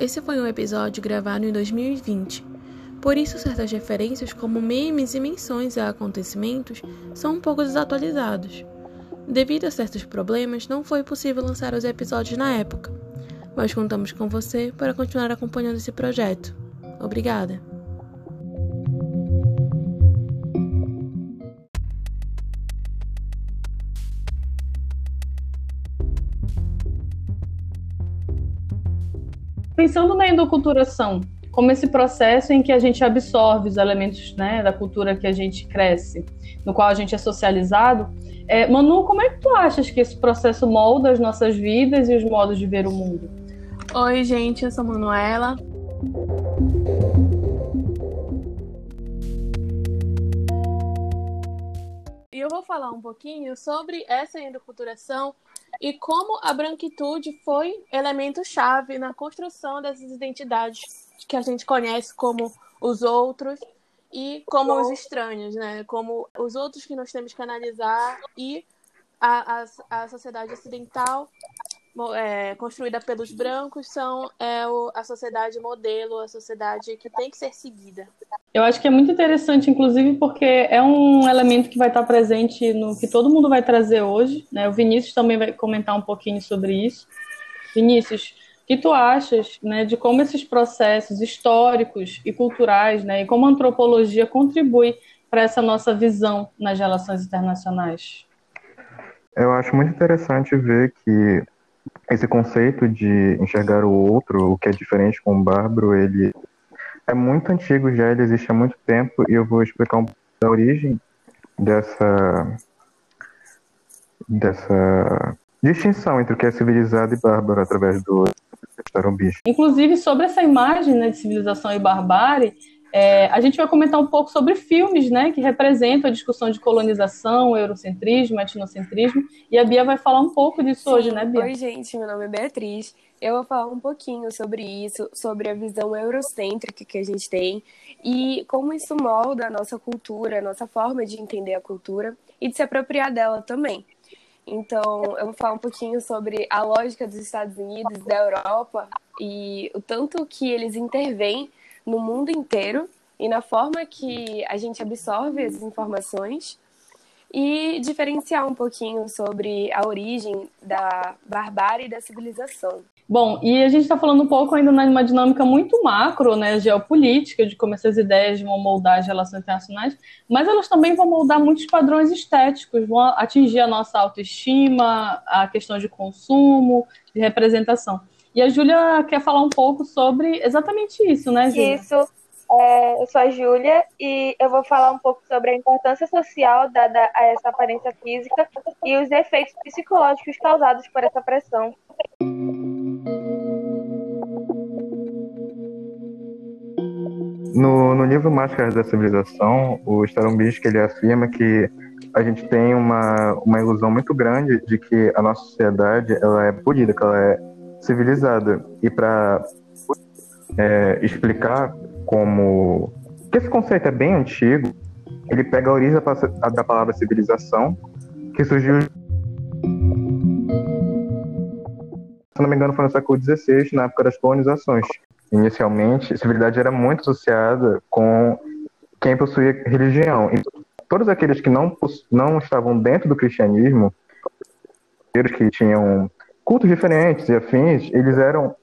Esse foi um episódio gravado em 2020. Por isso, certas referências, como memes e menções a acontecimentos, são um pouco desatualizados. Devido a certos problemas, não foi possível lançar os episódios na época, mas contamos com você para continuar acompanhando esse projeto. Obrigada! Pensando na endoculturação, como esse processo em que a gente absorve os elementos né, da cultura que a gente cresce, no qual a gente é socializado. É, Manu, como é que tu achas que esse processo molda as nossas vidas e os modos de ver o mundo? Oi, gente, eu sou Manuela. E eu vou falar um pouquinho sobre essa endoculturação e como a branquitude foi elemento-chave na construção dessas identidades que a gente conhece como os outros e como os estranhos, né? Como os outros que nós temos que analisar e a, a, a sociedade ocidental é, construída pelos brancos são é, o, a sociedade modelo, a sociedade que tem que ser seguida. Eu acho que é muito interessante, inclusive, porque é um elemento que vai estar presente no que todo mundo vai trazer hoje. Né? O Vinícius também vai comentar um pouquinho sobre isso. Vinícius, o que tu achas né, de como esses processos históricos e culturais, né, e como a antropologia contribui para essa nossa visão nas relações internacionais? Eu acho muito interessante ver que esse conceito de enxergar o outro, o que é diferente com o bárbaro, ele é muito antigo já, ele existe há muito tempo e eu vou explicar um pouco da origem dessa dessa distinção entre o que é civilizado e bárbaro através do tarumbis. Inclusive sobre essa imagem né, de civilização e barbárie, é, a gente vai comentar um pouco sobre filmes né, que representam a discussão de colonização, eurocentrismo, etnocentrismo, e a Bia vai falar um pouco disso Sim. hoje, né, Bia? Oi, gente, meu nome é Beatriz. Eu vou falar um pouquinho sobre isso, sobre a visão eurocêntrica que a gente tem e como isso molda a nossa cultura, a nossa forma de entender a cultura e de se apropriar dela também. Então, eu vou falar um pouquinho sobre a lógica dos Estados Unidos, da Europa e o tanto que eles intervêm no mundo inteiro e na forma que a gente absorve as informações e diferenciar um pouquinho sobre a origem da barbárie e da civilização. Bom, e a gente está falando um pouco ainda numa dinâmica muito macro, né, geopolítica, de como essas ideias vão moldar as relações internacionais, mas elas também vão moldar muitos padrões estéticos, vão atingir a nossa autoestima, a questão de consumo, de representação. E a Júlia quer falar um pouco sobre exatamente isso, né, Júlia? Isso. É, eu sou a Júlia e eu vou falar um pouco sobre a importância social dada a essa aparência física e os efeitos psicológicos causados por essa pressão. No, no livro Máscaras da Civilização, o Starombisky ele afirma que a gente tem uma, uma ilusão muito grande de que a nossa sociedade ela é polida, que ela é civilizada. E para é, explicar como que esse conceito é bem antigo, ele pega a origem da, palavra civilização, que surgiu se não me engano, foi no século XVI, na época das colonizações. Inicialmente, civilidade era muito associada com quem possuía religião. E todos aqueles que não, não estavam dentro do cristianismo, que tinham cultos diferentes e afins, eles eram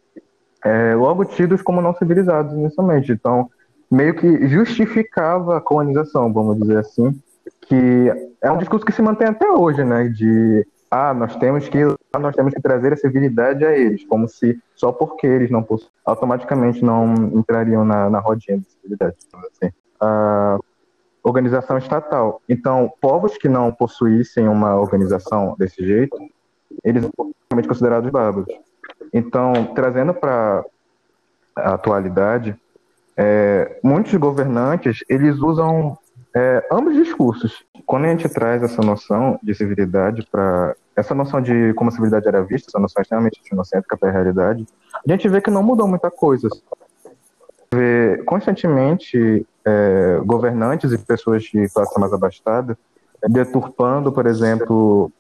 é, logo tidos como não civilizados inicialmente. Então, meio que justificava a colonização, vamos dizer assim, que é um discurso que se mantém até hoje, né? De ah, nós temos que nós temos que trazer a civilidade a eles, como se só porque eles não possuem, automaticamente não entrariam na, na rodinha de civilidade, assim. A organização estatal. Então, povos que não possuíssem uma organização desse jeito, eles são considerados bárbaros. Então, trazendo para a atualidade, é, muitos governantes eles usam é, ambos discursos. Quando a gente traz essa noção de civilidade para essa noção de como a civilidade era vista, essa noção extremamente inocêntrica para a realidade, a gente vê que não mudou muita coisa. Vê constantemente é, governantes e pessoas de classe mais abastada deturpando, por exemplo,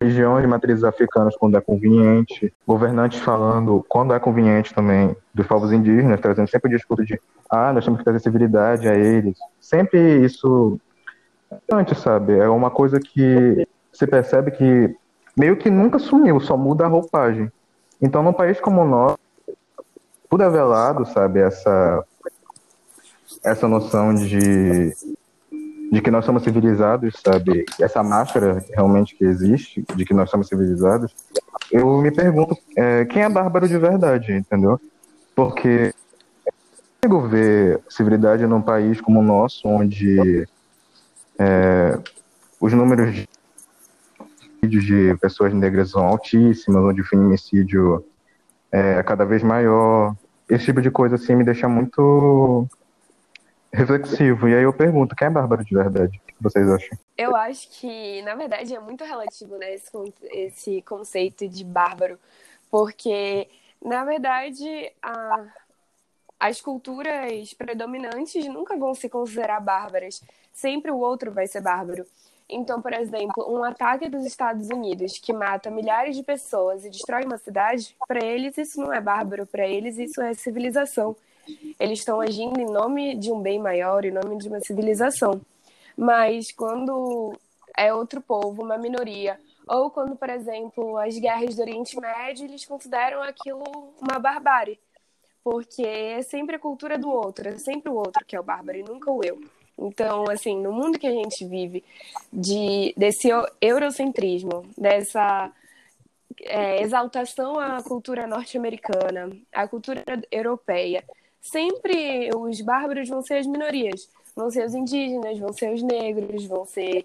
religiões de matrizes africanas quando é conveniente, governantes falando quando é conveniente também dos povos indígenas, trazendo sempre o discurso de ah, nós temos que trazer civilidade a eles. Sempre isso antes, sabe? É uma coisa que se percebe que meio que nunca sumiu, só muda a roupagem. Então, num país como o nosso, tudo é velado, sabe? Essa essa noção de de que nós somos civilizados, sabe? Essa máscara realmente que existe, de que nós somos civilizados, eu me pergunto é, quem é bárbaro de verdade, entendeu? Porque eu consigo ver civilidade num país como o nosso, onde é, os números de de pessoas negras são altíssimos, onde o feminicídio é cada vez maior. Esse tipo de coisa assim me deixa muito reflexivo. E aí eu pergunto, quem é bárbaro de verdade? O que vocês acham? Eu acho que, na verdade, é muito relativo, né, esse, esse conceito de bárbaro. Porque, na verdade, a, as culturas predominantes nunca vão se considerar bárbaras. Sempre o outro vai ser bárbaro. Então, por exemplo, um ataque dos Estados Unidos que mata milhares de pessoas e destrói uma cidade, para eles isso não é bárbaro, para eles isso é civilização. Eles estão agindo em nome de um bem maior, em nome de uma civilização. Mas quando é outro povo, uma minoria, ou quando, por exemplo, as guerras do Oriente Médio, eles consideram aquilo uma barbárie, porque é sempre a cultura do outro, é sempre o outro que é o bárbaro e nunca o eu. Então, assim, no mundo que a gente vive, de, desse eurocentrismo, dessa é, exaltação à cultura norte-americana, à cultura europeia, sempre os bárbaros vão ser as minorias, vão ser os indígenas, vão ser os negros, vão ser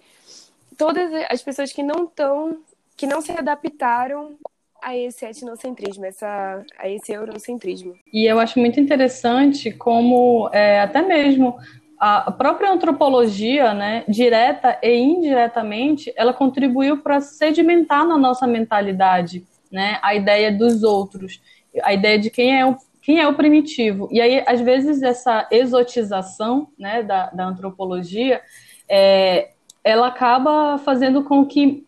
todas as pessoas que não estão, que não se adaptaram a esse etnocentrismo, essa, a esse eurocentrismo. E eu acho muito interessante como é, até mesmo a própria antropologia, né, direta e indiretamente, ela contribuiu para sedimentar na nossa mentalidade, né, a ideia dos outros, a ideia de quem é o quem é o primitivo. E aí, às vezes, essa exotização né, da, da antropologia, é, ela acaba fazendo com que,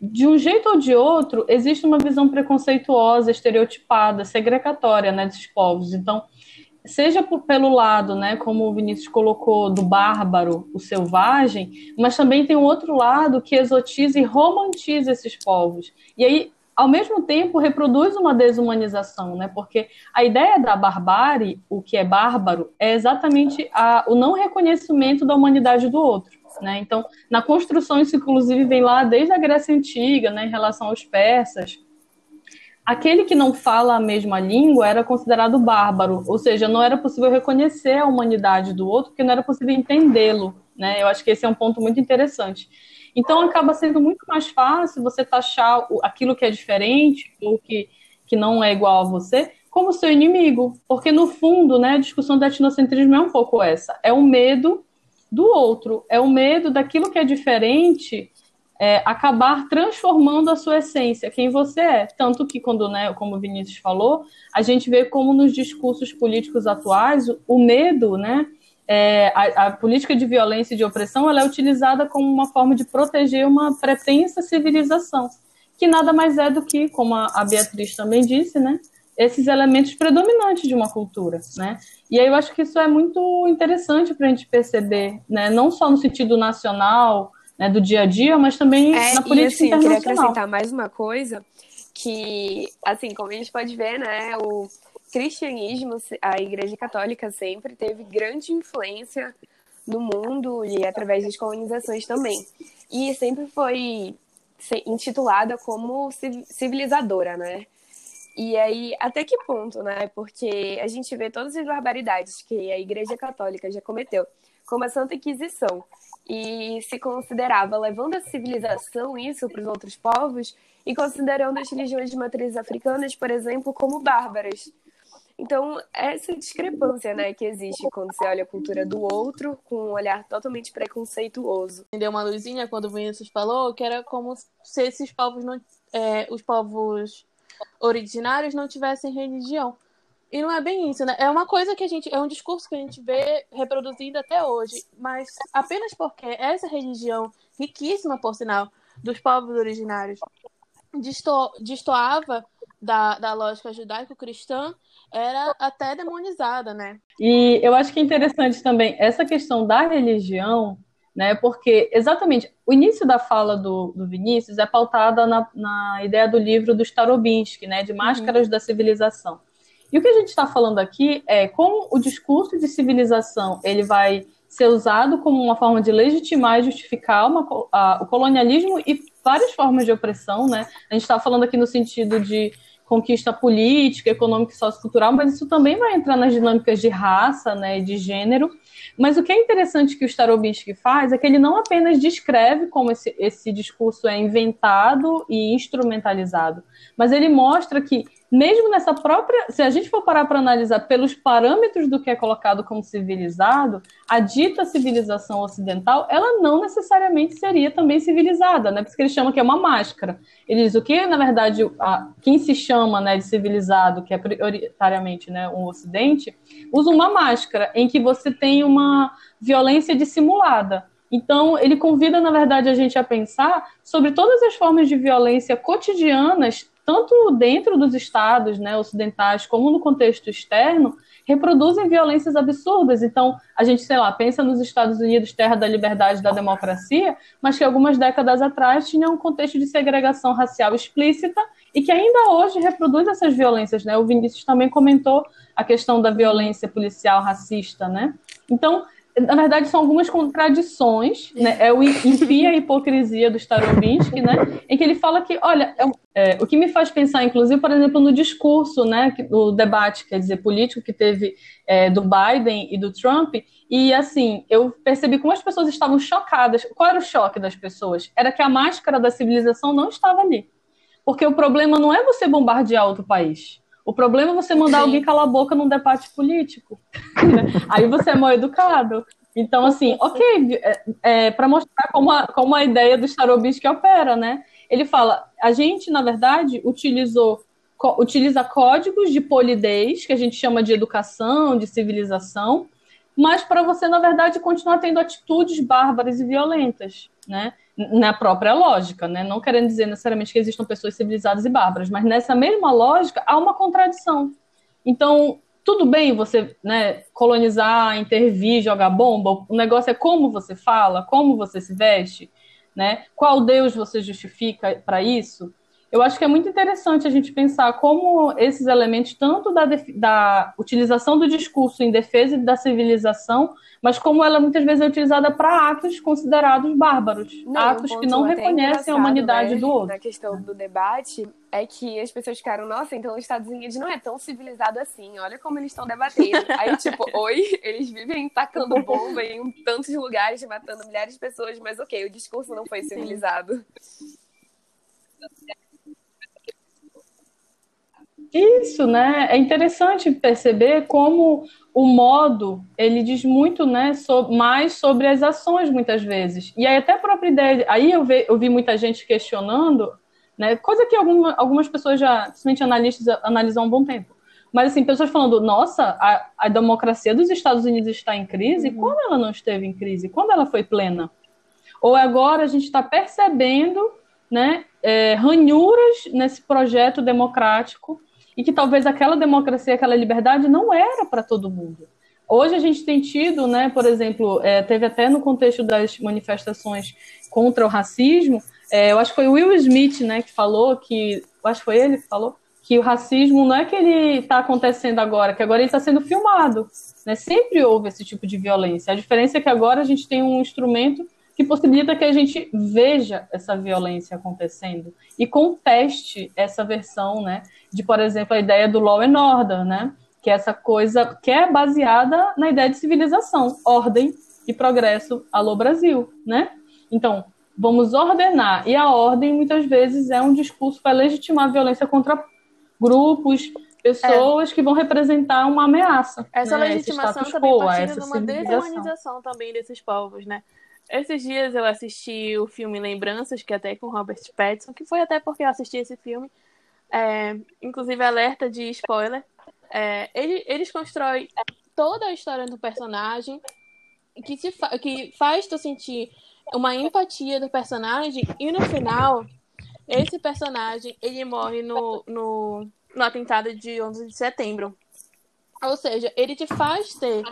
de um jeito ou de outro, existe uma visão preconceituosa, estereotipada, segregatória né, desses povos. Então, seja por, pelo lado, né, como o Vinícius colocou, do bárbaro, o selvagem, mas também tem um outro lado que exotiza e romantiza esses povos. E aí ao mesmo tempo reproduz uma desumanização, né? Porque a ideia da barbárie, o que é bárbaro, é exatamente a, o não reconhecimento da humanidade do outro. Né? Então, na construção, isso inclusive vem lá desde a Grécia Antiga, né, em relação aos persas. Aquele que não fala a mesma língua era considerado bárbaro, ou seja, não era possível reconhecer a humanidade do outro, porque não era possível entendê-lo. Né? Eu acho que esse é um ponto muito interessante. Então acaba sendo muito mais fácil você taxar aquilo que é diferente ou que, que não é igual a você como seu inimigo, porque no fundo, né, a discussão do etnocentrismo é um pouco essa, é o medo do outro, é o medo daquilo que é diferente é, acabar transformando a sua essência, quem você é. Tanto que quando, né, como o Vinícius falou, a gente vê como nos discursos políticos atuais o medo, né, é, a, a, política de violência e de opressão ela é utilizada como uma forma de proteger uma pretensa civilização, que nada mais é do que, como a, a Beatriz também disse, né, esses elementos predominantes de uma cultura, né? E aí eu acho que isso é muito interessante para a gente perceber, né? Não só no sentido nacional, né, do dia a dia, mas também é, na política e, assim, internacional. Eu queria acrescentar mais uma coisa que, assim, como a gente pode ver, né, o cristianismo, a Igreja Católica sempre teve grande influência no mundo e através das colonizações também. E sempre foi intitulada como civilizadora, né? E aí, até que ponto, né? Porque a gente vê todas as barbaridades que a Igreja Católica já cometeu, como a Santa Inquisição, e se considerava levando a civilização isso para os outros povos e considerando as religiões de matriz africanas, por exemplo, como bárbaras. Então, essa discrepância, né, que existe quando você olha a cultura do outro com um olhar totalmente preconceituoso. Deu uma luzinha quando o Vinícius falou que era como se esses povos não, é, os povos originários não tivessem religião. E não é bem isso, né? É uma coisa que a gente. É um discurso que a gente vê reproduzindo até hoje. Mas apenas porque essa religião, riquíssima por sinal, dos povos originários desto, destoava da, da lógica judaico-cristã era até demonizada, né? E eu acho que é interessante também essa questão da religião, né? Porque exatamente o início da fala do, do Vinícius é pautada na, na ideia do livro do Starobinsky, né? De Máscaras uhum. da Civilização. E o que a gente está falando aqui é como o discurso de civilização ele vai ser usado como uma forma de legitimar e justificar uma, a, o colonialismo e várias formas de opressão, né? A gente está falando aqui no sentido de conquista política, econômica e sociocultural, mas isso também vai entrar nas dinâmicas de raça, né, de gênero. Mas o que é interessante que o Starobinsky faz é que ele não apenas descreve como esse, esse discurso é inventado e instrumentalizado, mas ele mostra que mesmo nessa própria, se a gente for parar para analisar pelos parâmetros do que é colocado como civilizado, a dita civilização ocidental, ela não necessariamente seria também civilizada, né? Porque ele chama que é uma máscara. Ele diz o que, na verdade, a, quem se chama né, de civilizado, que é prioritariamente né, um ocidente, usa uma máscara em que você tem uma violência dissimulada. Então, ele convida, na verdade, a gente a pensar sobre todas as formas de violência cotidianas tanto dentro dos estados né, ocidentais como no contexto externo, reproduzem violências absurdas. Então, a gente, sei lá, pensa nos Estados Unidos, terra da liberdade e da democracia, mas que algumas décadas atrás tinha um contexto de segregação racial explícita e que ainda hoje reproduz essas violências. Né? O Vinícius também comentou a questão da violência policial racista. Né? Então, na verdade, são algumas contradições, né? É o enfia a hipocrisia do Starobinsky, né? Em que ele fala que, olha, é, é, o que me faz pensar, inclusive, por exemplo, no discurso, né, do debate, quer dizer, político que teve é, do Biden e do Trump, e assim, eu percebi como as pessoas estavam chocadas. Qual era o choque das pessoas? Era que a máscara da civilização não estava ali. Porque o problema não é você bombardear outro país. O problema é você mandar Sim. alguém calar a boca num debate político. Aí você é mal educado. Então, assim, ok, é, é para mostrar como a, como a ideia do Starobinsky opera, né? Ele fala, a gente, na verdade, utilizou utiliza códigos de polidez, que a gente chama de educação, de civilização, mas para você, na verdade, continuar tendo atitudes bárbaras e violentas, né? na própria lógica, né? Não querendo dizer necessariamente que existam pessoas civilizadas e bárbaras, mas nessa mesma lógica há uma contradição. Então, tudo bem você né, colonizar, intervir, jogar bomba, o negócio é como você fala, como você se veste, né? Qual Deus você justifica para isso? Eu acho que é muito interessante a gente pensar como esses elementos, tanto da, da utilização do discurso em defesa da civilização, mas como ela muitas vezes é utilizada para atos considerados bárbaros, não, atos um que não reconhecem a humanidade né, do outro. Na questão do debate, é que as pessoas ficaram, nossa, então os Estados Unidos não é tão civilizado assim, olha como eles estão debatendo. Aí, tipo, oi, eles vivem tacando bomba em tantos lugares, matando milhares de pessoas, mas ok, o discurso não foi civilizado. Isso, né? É interessante perceber como o modo ele diz muito, né, so, mais sobre as ações muitas vezes. E aí até a própria ideia, aí eu, ve, eu vi muita gente questionando, né, coisa que alguma, algumas pessoas já, principalmente analistas, analisam há um bom tempo. Mas assim, pessoas falando, nossa, a, a democracia dos Estados Unidos está em crise. Uhum. Quando ela não esteve em crise? Quando ela foi plena? Ou agora a gente está percebendo, né, é, ranhuras nesse projeto democrático e que talvez aquela democracia, aquela liberdade não era para todo mundo. Hoje a gente tem tido, né, por exemplo, é, teve até no contexto das manifestações contra o racismo, é, eu acho que foi Will Smith, né, que falou que, acho que foi ele que falou, que o racismo não é que ele está acontecendo agora, que agora ele está sendo filmado. Né? Sempre houve esse tipo de violência. A diferença é que agora a gente tem um instrumento que possibilita que a gente veja essa violência acontecendo e conteste essa versão, né, de, por exemplo, a ideia do law and order, né, que é essa coisa que é baseada na ideia de civilização, ordem e progresso, alô Brasil, né? Então, vamos ordenar, e a ordem muitas vezes é um discurso para legitimar a violência contra grupos, pessoas é. que vão representar uma ameaça. Essa né? legitimação também partilha de uma desumanização também desses povos, né? Esses dias eu assisti o filme Lembranças, que é até com Robert Pattinson, que foi até porque eu assisti esse filme. É, inclusive, alerta de spoiler. É, ele, eles constroem toda a história do personagem que, te fa que faz tu sentir uma empatia do personagem e no final esse personagem ele morre no, no, no atentado de 11 de setembro. Ou seja, ele te faz ter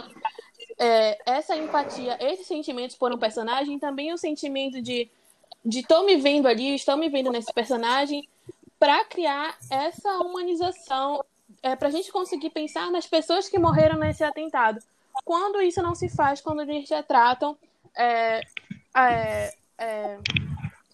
é, essa empatia, esses sentimentos por um personagem, também o sentimento de tô me vendo ali, estou me vendo nesse personagem, para criar essa humanização, é, para a gente conseguir pensar nas pessoas que morreram nesse atentado. Quando isso não se faz, quando eles retratam é, é, é,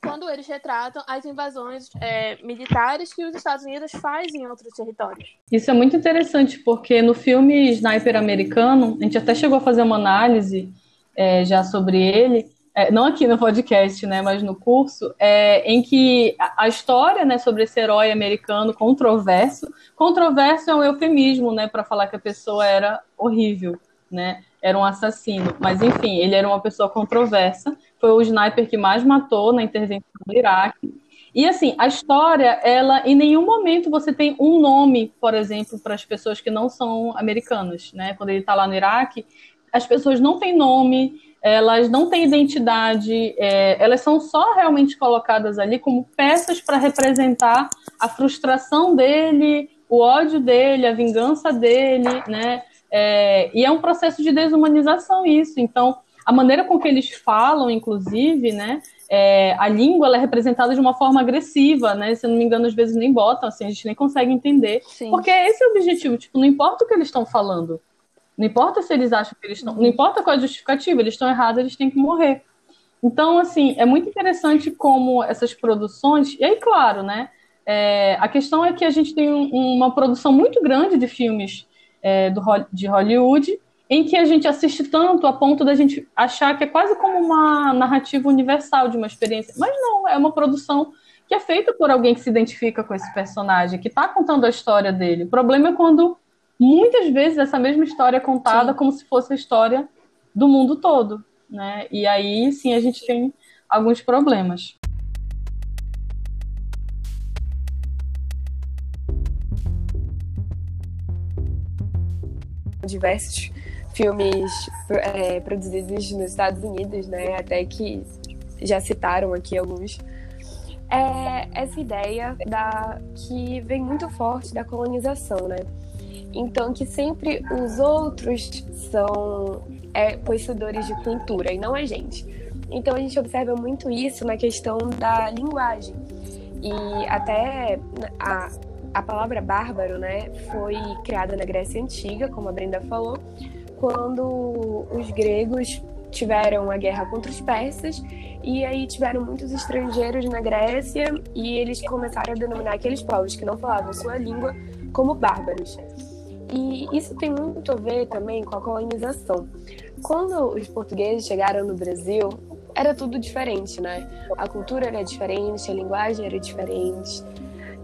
quando eles retratam as invasões é, militares que os Estados Unidos fazem em outros territórios. Isso é muito interessante, porque no filme Sniper Americano, a gente até chegou a fazer uma análise é, já sobre ele, é, não aqui no podcast, né, mas no curso, é, em que a, a, história né, sobre esse herói americano controverso, controverso é um eufemismo né, para falar que a pessoa era horrível, né, era um assassino, mas enfim, ele era uma pessoa controversa, foi o sniper que mais matou na intervenção do Iraque. E assim, a história, ela em nenhum momento você tem um nome, por exemplo, para as pessoas que não são americanas, né? Quando ele está lá no Iraque, as pessoas não têm nome, elas não têm identidade, é, elas são só realmente colocadas ali como peças para representar a frustração dele, o ódio dele, a vingança dele, né? É, e é um processo de desumanização isso. Então, a maneira com que eles falam, inclusive, né? É, a língua ela é representada de uma forma agressiva, né? Se eu não me engano, às vezes nem botam, assim, a gente nem consegue entender. Sim. Porque esse é o objetivo, tipo, não importa o que eles estão falando. Não importa se eles acham que eles estão. Não importa qual é a justificativa, eles estão errados, eles têm que morrer. Então, assim, é muito interessante como essas produções. E aí, claro, né? É, a questão é que a gente tem um, uma produção muito grande de filmes é, do, de Hollywood em que a gente assiste tanto a ponto da gente achar que é quase como uma narrativa universal de uma experiência. Mas não, é uma produção que é feita por alguém que se identifica com esse personagem, que está contando a história dele. O problema é quando muitas vezes essa mesma história é contada sim. como se fosse a história do mundo todo, né? E aí sim a gente tem alguns problemas. Diversos filmes é, produzidos nos Estados Unidos, né? Até que já citaram aqui alguns. É essa ideia da que vem muito forte da colonização, né? Então, que sempre os outros são é, possuidores de cultura e não a gente. Então, a gente observa muito isso na questão da linguagem. E até a, a palavra bárbaro, né, foi criada na Grécia Antiga, como a Brenda falou, quando os gregos tiveram a guerra contra os persas e aí tiveram muitos estrangeiros na Grécia e eles começaram a denominar aqueles povos que não falavam sua língua como bárbaros. E isso tem muito a ver também com a colonização. Quando os portugueses chegaram no Brasil, era tudo diferente, né? A cultura era diferente, a linguagem era diferente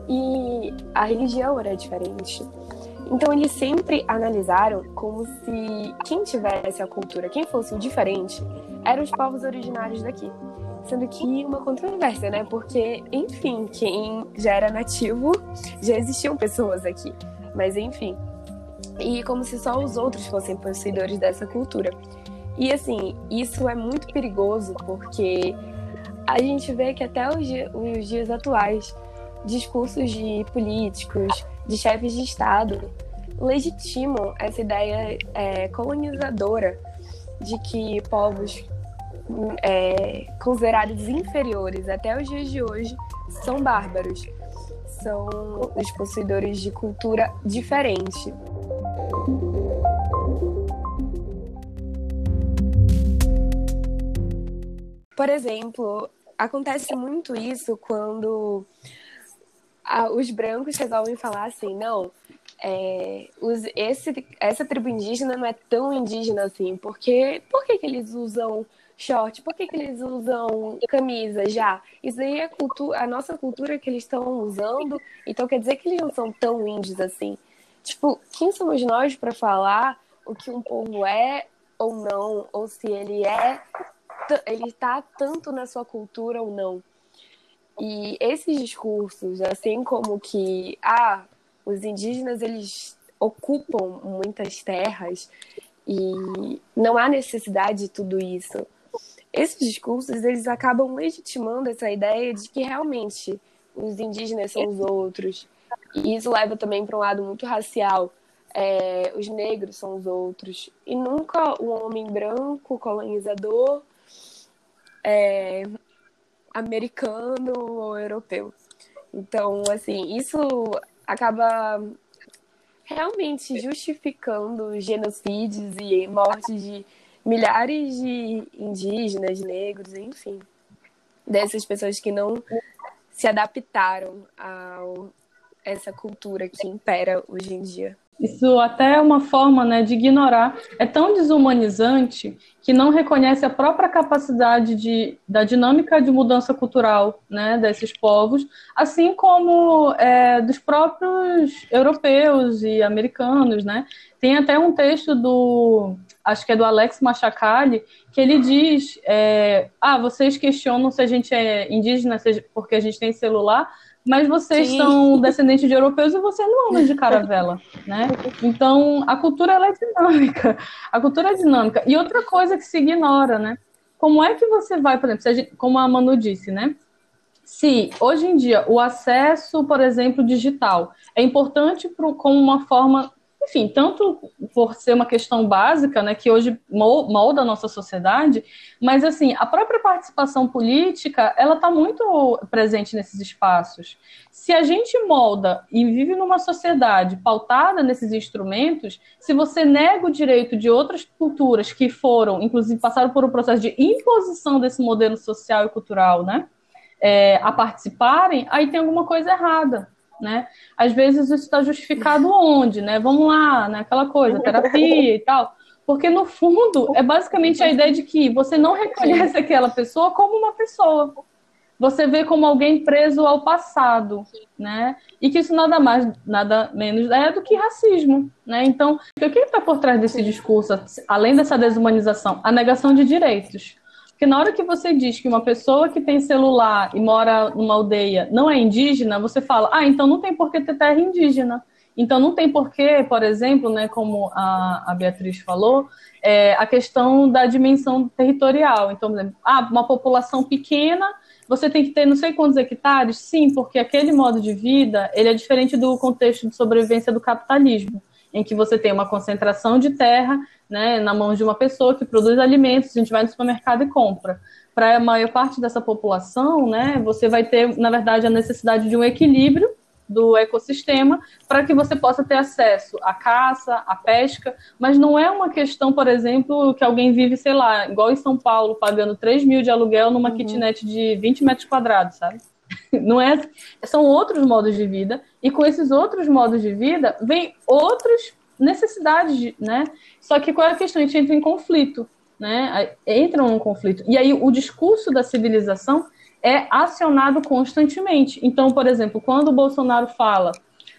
e a religião era diferente. Então eles sempre analisaram como se quem tivesse a cultura, quem fosse o diferente, eram os povos originários daqui. Sendo que uma controvérsia, né? Porque, enfim, quem já era nativo, já existiam pessoas aqui. Mas enfim, e como se só os outros fossem possuidores dessa cultura. E assim, isso é muito perigoso porque a gente vê que até os, dias, os dias atuais, discursos de políticos, de chefes de Estado, legitimam essa ideia é, colonizadora de que povos é, considerados inferiores até os dias de hoje são bárbaros, são os possuidores de cultura diferente. Por exemplo, acontece muito isso quando os brancos resolvem falar assim, não, é, os, esse, essa tribo indígena não é tão indígena assim, porque por que, que eles usam short? Por que, que eles usam camisa já? Isso aí é cultura, a nossa cultura que eles estão usando, então quer dizer que eles não são tão índios assim. Tipo, quem somos nós para falar o que um povo é ou não, ou se ele é ele está tanto na sua cultura ou não. E esses discursos, assim como que ah, os indígenas eles ocupam muitas terras e não há necessidade de tudo isso. esses discursos eles acabam legitimando essa ideia de que realmente os indígenas são os outros. E isso leva também para um lado muito racial. É, os negros são os outros. E nunca o homem branco, colonizador, é, americano ou europeu. Então, assim, isso acaba realmente justificando genocídios e mortes de milhares de indígenas, negros, enfim, dessas pessoas que não se adaptaram a essa cultura que impera hoje em dia. Isso até é uma forma né, de ignorar. É tão desumanizante que não reconhece a própria capacidade de, da dinâmica de mudança cultural né, desses povos, assim como é, dos próprios europeus e americanos. Né? Tem até um texto do, acho que é do Alex Machacali, que ele diz: é, ah, vocês questionam se a gente é indígena porque a gente tem celular mas vocês Sim. são descendentes de europeus e vocês não andam de caravela, né? Então, a cultura ela é dinâmica. A cultura é dinâmica. E outra coisa que se ignora, né? Como é que você vai, por exemplo, gente, como a Manu disse, né? Se hoje em dia o acesso, por exemplo, digital é importante pro, como uma forma enfim, tanto por ser uma questão básica, né, que hoje molda a nossa sociedade, mas assim, a própria participação política, ela está muito presente nesses espaços. Se a gente molda e vive numa sociedade pautada nesses instrumentos, se você nega o direito de outras culturas que foram, inclusive, passaram por um processo de imposição desse modelo social e cultural, né, é, a participarem, aí tem alguma coisa errada né? Às vezes isso está justificado onde, né? Vamos lá, né? Aquela coisa, terapia e tal. Porque no fundo é basicamente a ideia de que você não reconhece aquela pessoa como uma pessoa. Você vê como alguém preso ao passado, né? E que isso nada mais, nada menos é do que racismo, né? Então, o que está por trás desse discurso, além dessa desumanização? A negação de direitos. Porque na hora que você diz que uma pessoa que tem celular e mora numa aldeia não é indígena, você fala, ah, então não tem por que ter terra indígena. Então não tem porquê, por exemplo, né, como a, a Beatriz falou, é, a questão da dimensão territorial. Então, por ah, uma população pequena, você tem que ter não sei quantos hectares? Sim, porque aquele modo de vida ele é diferente do contexto de sobrevivência do capitalismo, em que você tem uma concentração de terra né, na mão de uma pessoa que produz alimentos, a gente vai no supermercado e compra. Para a maior parte dessa população, né, você vai ter, na verdade, a necessidade de um equilíbrio do ecossistema para que você possa ter acesso à caça, à pesca, mas não é uma questão, por exemplo, que alguém vive, sei lá, igual em São Paulo, pagando 3 mil de aluguel numa uhum. kitnet de 20 metros quadrados, sabe? Não é, são outros modos de vida, e com esses outros modos de vida, vem outros necessidade, né? Só que qual é a questão? A gente entra em conflito, né? Entra num conflito. E aí o discurso da civilização é acionado constantemente. Então, por exemplo, quando o Bolsonaro fala,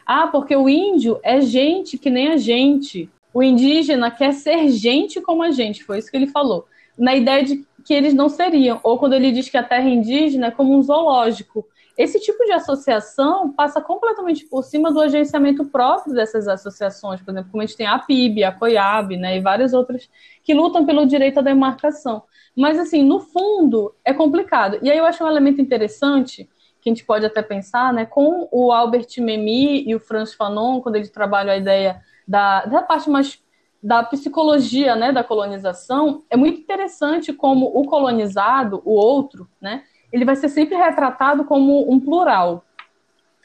ah, porque o índio é gente que nem a gente, o indígena quer ser gente como a gente, foi isso que ele falou. Na ideia de que eles não seriam, ou quando ele diz que a terra indígena é como um zoológico, esse tipo de associação passa completamente por cima do agenciamento próprio dessas associações, por exemplo, como a gente tem a PIB, a COIAB, né, e várias outras que lutam pelo direito à demarcação. Mas, assim, no fundo, é complicado. E aí eu acho um elemento interessante, que a gente pode até pensar, né, com o Albert Memmi e o Franz Fanon, quando eles trabalham a ideia da, da parte mais da psicologia, né, da colonização, é muito interessante como o colonizado, o outro, né, ele vai ser sempre retratado como um plural,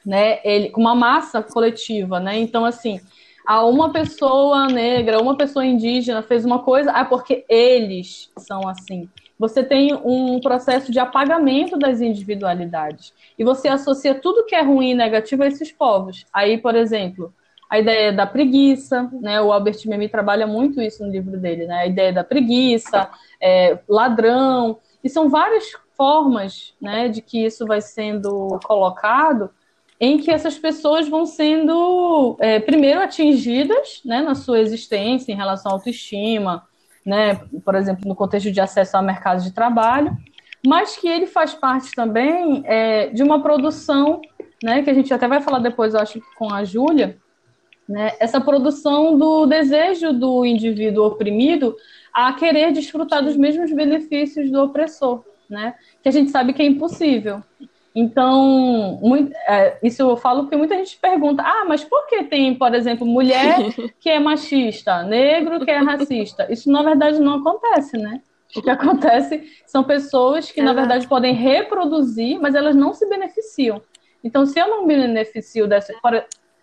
né? Ele, uma massa coletiva, né? Então, assim, a uma pessoa negra, uma pessoa indígena fez uma coisa, ah, porque eles são assim. Você tem um processo de apagamento das individualidades. E você associa tudo que é ruim e negativo a esses povos. Aí, por exemplo, a ideia da preguiça, né? O Albert Memmi trabalha muito isso no livro dele, né? A ideia da preguiça, é, ladrão, e são várias formas né, de que isso vai sendo colocado, em que essas pessoas vão sendo, é, primeiro, atingidas né, na sua existência em relação à autoestima, né, por exemplo, no contexto de acesso ao mercado de trabalho, mas que ele faz parte também é, de uma produção, né, que a gente até vai falar depois, eu acho, com a Júlia, né, essa produção do desejo do indivíduo oprimido a querer desfrutar dos mesmos benefícios do opressor, né? Que a gente sabe que é impossível. Então, muito, é, isso eu falo porque muita gente pergunta: ah, mas por que tem, por exemplo, mulher que é machista, negro que é racista? Isso, na verdade, não acontece, né? O que acontece são pessoas que, na verdade, podem reproduzir, mas elas não se beneficiam. Então, se eu não me beneficio dessa.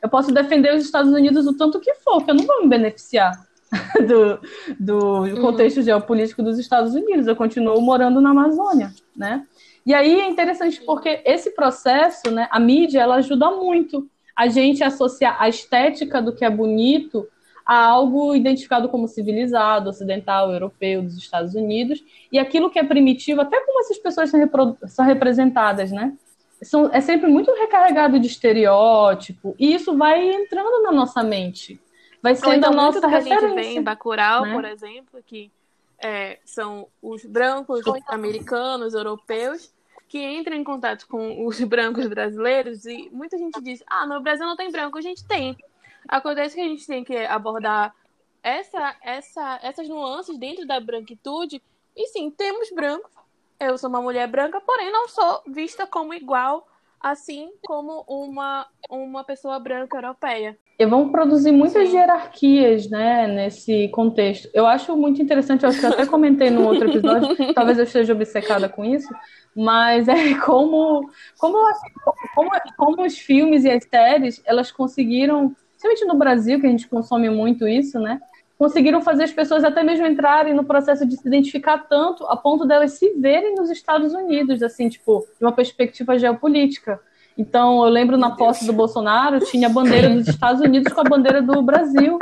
Eu posso defender os Estados Unidos o tanto que for, que eu não vou me beneficiar do, do uhum. contexto uhum. geopolítico dos Estados Unidos. Eu continuo morando na Amazônia, né? E aí é interessante porque esse processo, né, a mídia, ela ajuda muito a gente a associar a estética do que é bonito a algo identificado como civilizado, ocidental, europeu, dos Estados Unidos, e aquilo que é primitivo, até como essas pessoas são, são representadas, né? São, é sempre muito recarregado de estereótipo, e isso vai entrando na nossa mente. Vai sendo então, a nossa referência. A gente vê em Bacurau, né? por exemplo, que é, são os brancos americanos, europeus, que entram em contato com os brancos brasileiros e muita gente diz: ah, no Brasil não tem branco. A gente tem. Acontece que a gente tem que abordar essa, essa, essas nuances dentro da branquitude. E sim, temos brancos. Eu sou uma mulher branca, porém não sou vista como igual, assim como uma, uma pessoa branca europeia. E vão produzir muitas Sim. hierarquias, né, nesse contexto. Eu acho muito interessante, eu acho que eu até comentei no outro episódio, talvez eu esteja obcecada com isso, mas é como, como, como, como os filmes e as séries, elas conseguiram, principalmente no Brasil, que a gente consome muito isso, né, conseguiram fazer as pessoas até mesmo entrarem no processo de se identificar tanto a ponto delas se verem nos Estados Unidos, assim, tipo, de uma perspectiva geopolítica. Então, eu lembro na posse do Bolsonaro, tinha a bandeira dos Estados Unidos com a bandeira do Brasil.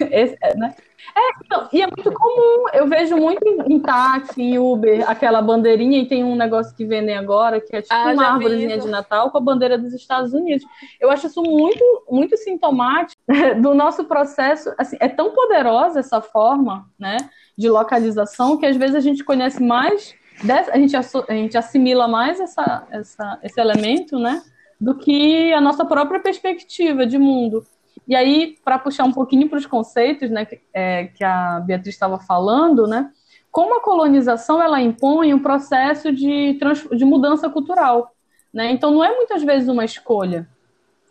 Esse, é, né? É, então, e é muito comum, eu vejo muito em, em, táxi, em Uber, aquela bandeirinha, e tem um negócio que vendem agora, que é tipo ah, uma árvorezinha de Natal com a bandeira dos Estados Unidos. Eu acho isso muito, muito sintomático do nosso processo. Assim, é tão poderosa essa forma né, de localização que às vezes a gente conhece mais a gente, a gente assimila mais essa, essa, esse elemento, né? Do que a nossa própria perspectiva de mundo. E aí, para puxar um pouquinho para os conceitos, né, que, é, que a Beatriz estava falando, né? Como a colonização ela impõe um processo de, trans, de mudança cultural, né? Então não é muitas vezes uma escolha,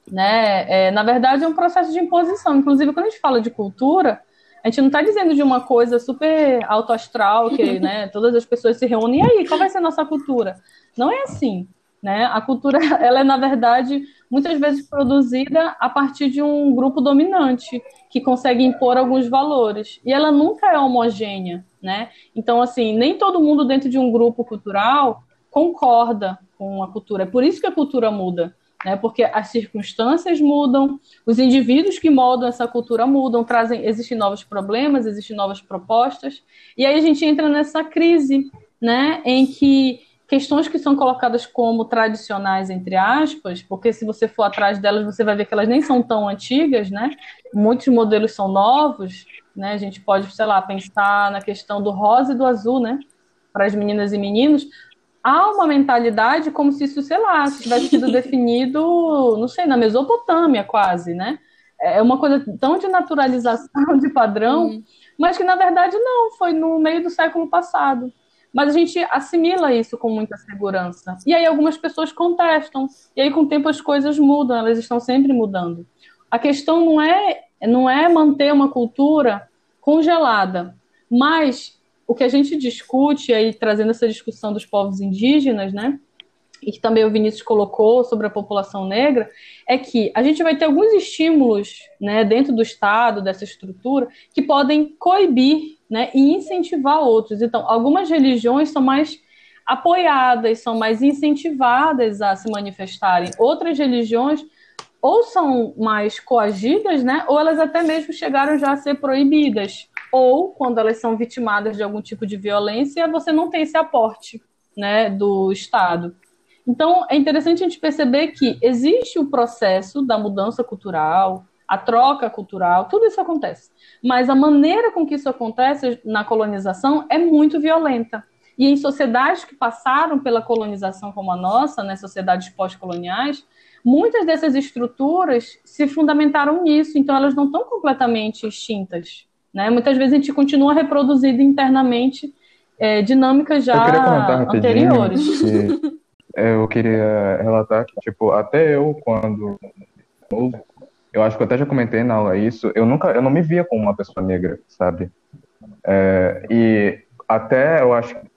né? É, na verdade é um processo de imposição. Inclusive quando a gente fala de cultura, a gente não está dizendo de uma coisa super alto astral, que né, todas as pessoas se reúnem, e aí, qual vai ser a nossa cultura? Não é assim. Né? A cultura, ela é, na verdade, muitas vezes produzida a partir de um grupo dominante, que consegue impor alguns valores. E ela nunca é homogênea. Né? Então, assim, nem todo mundo dentro de um grupo cultural concorda com a cultura. É por isso que a cultura muda né? Porque as circunstâncias mudam, os indivíduos que moldam essa cultura mudam, trazem, existem novos problemas, existem novas propostas, e aí a gente entra nessa crise, né? Em que questões que são colocadas como tradicionais, entre aspas, porque se você for atrás delas, você vai ver que elas nem são tão antigas, né? Muitos modelos são novos, né? A gente pode, sei lá, pensar na questão do rosa e do azul, né? Para as meninas e meninos, há uma mentalidade como se isso, sei lá, tivesse sido definido, não sei, na Mesopotâmia quase, né? É uma coisa tão de naturalização de padrão, uhum. mas que na verdade não, foi no meio do século passado. Mas a gente assimila isso com muita segurança. E aí algumas pessoas contestam. E aí com o tempo as coisas mudam, elas estão sempre mudando. A questão não é não é manter uma cultura congelada, mas o que a gente discute aí, trazendo essa discussão dos povos indígenas, né? E que também o Vinícius colocou sobre a população negra, é que a gente vai ter alguns estímulos né, dentro do Estado, dessa estrutura, que podem coibir né, e incentivar outros. Então, algumas religiões são mais apoiadas, são mais incentivadas a se manifestarem. Outras religiões ou são mais coagidas, né, ou elas até mesmo chegaram já a ser proibidas ou quando elas são vitimadas de algum tipo de violência, você não tem esse aporte né, do Estado. Então, é interessante a gente perceber que existe o processo da mudança cultural, a troca cultural, tudo isso acontece. Mas a maneira com que isso acontece na colonização é muito violenta. E em sociedades que passaram pela colonização como a nossa, né, sociedades pós-coloniais, muitas dessas estruturas se fundamentaram nisso, então elas não estão completamente extintas Né? Muitas vezes a gente continua reproduzindo internamente é, dinâmicas já eu anteriores. Que eu queria relatar que, tipo, até eu, quando eu acho que eu até já comentei na aula isso, eu nunca, eu não me via como uma pessoa negra, sabe? É, e até eu acho que